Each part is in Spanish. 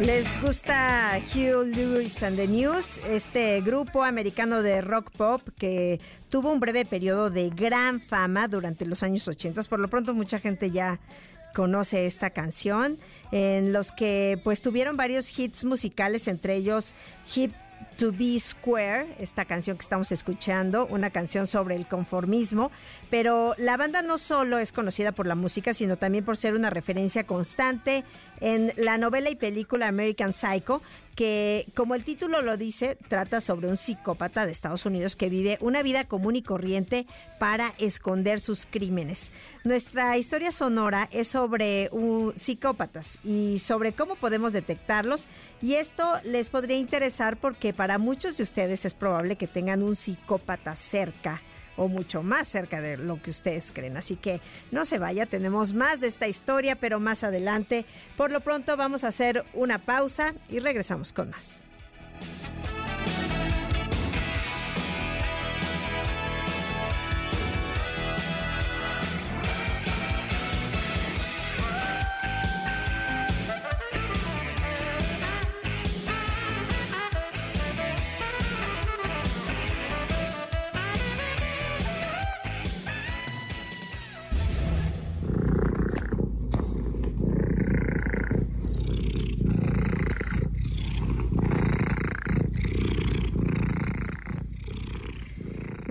¿Les gusta Hugh Lewis and the News? Este grupo americano de rock pop que tuvo un breve periodo de gran fama durante los años 80. Por lo pronto mucha gente ya conoce esta canción, en los que pues tuvieron varios hits musicales, entre ellos Hip To Be Square, esta canción que estamos escuchando, una canción sobre el conformismo, pero la banda no solo es conocida por la música, sino también por ser una referencia constante en la novela y película American Psycho, que como el título lo dice, trata sobre un psicópata de Estados Unidos que vive una vida común y corriente para esconder sus crímenes. Nuestra historia sonora es sobre psicópatas y sobre cómo podemos detectarlos y esto les podría interesar porque para muchos de ustedes es probable que tengan un psicópata cerca o mucho más cerca de lo que ustedes creen. Así que no se vaya, tenemos más de esta historia, pero más adelante. Por lo pronto vamos a hacer una pausa y regresamos con más.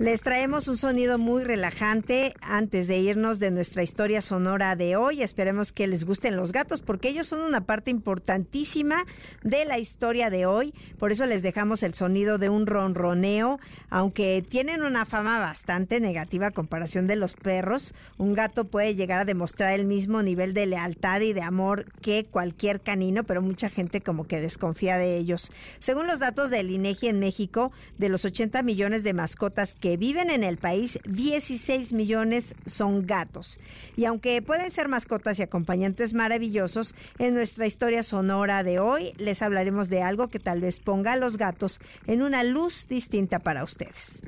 Les traemos un sonido muy relajante antes de irnos de nuestra historia sonora de hoy. Esperemos que les gusten los gatos porque ellos son una parte importantísima de la historia de hoy. Por eso les dejamos el sonido de un ronroneo, aunque tienen una fama bastante negativa a comparación de los perros. Un gato puede llegar a demostrar el mismo nivel de lealtad y de amor que cualquier canino, pero mucha gente como que desconfía de ellos. Según los datos del INEGI en México, de los 80 millones de mascotas que viven en el país, 16 millones son gatos. Y aunque pueden ser mascotas y acompañantes maravillosos, en nuestra historia sonora de hoy les hablaremos de algo que tal vez ponga a los gatos en una luz distinta para ustedes.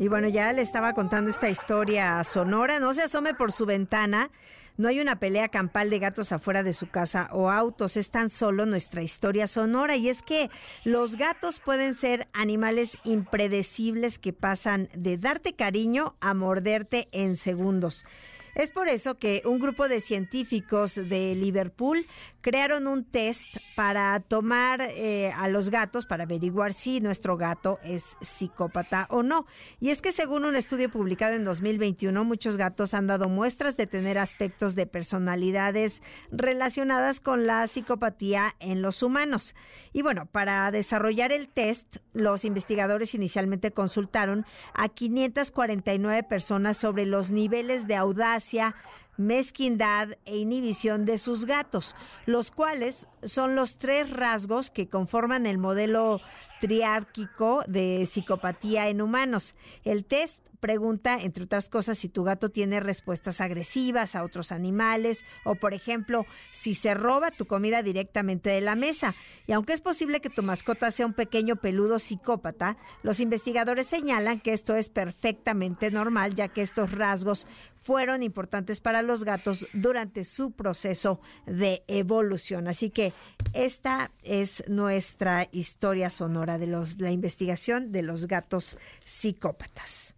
Y bueno, ya le estaba contando esta historia sonora. No se asome por su ventana. No hay una pelea campal de gatos afuera de su casa o autos. Es tan solo nuestra historia sonora. Y es que los gatos pueden ser animales impredecibles que pasan de darte cariño a morderte en segundos. Es por eso que un grupo de científicos de Liverpool crearon un test para tomar eh, a los gatos para averiguar si nuestro gato es psicópata o no. Y es que según un estudio publicado en 2021, muchos gatos han dado muestras de tener aspectos de personalidades relacionadas con la psicopatía en los humanos. Y bueno, para desarrollar el test, los investigadores inicialmente consultaron a 549 personas sobre los niveles de audacia, gracia mezquindad e inhibición de sus gatos, los cuales son los tres rasgos que conforman el modelo triárquico de psicopatía en humanos. El test pregunta, entre otras cosas, si tu gato tiene respuestas agresivas a otros animales o, por ejemplo, si se roba tu comida directamente de la mesa. Y aunque es posible que tu mascota sea un pequeño peludo psicópata, los investigadores señalan que esto es perfectamente normal, ya que estos rasgos fueron importantes para los gatos durante su proceso de evolución. Así que esta es nuestra historia sonora de los, la investigación de los gatos psicópatas.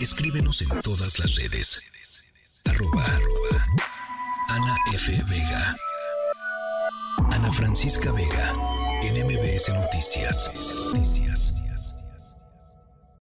Escríbenos en todas las redes. Arroba, Ana F. Vega. Ana Francisca Vega en. Noticias.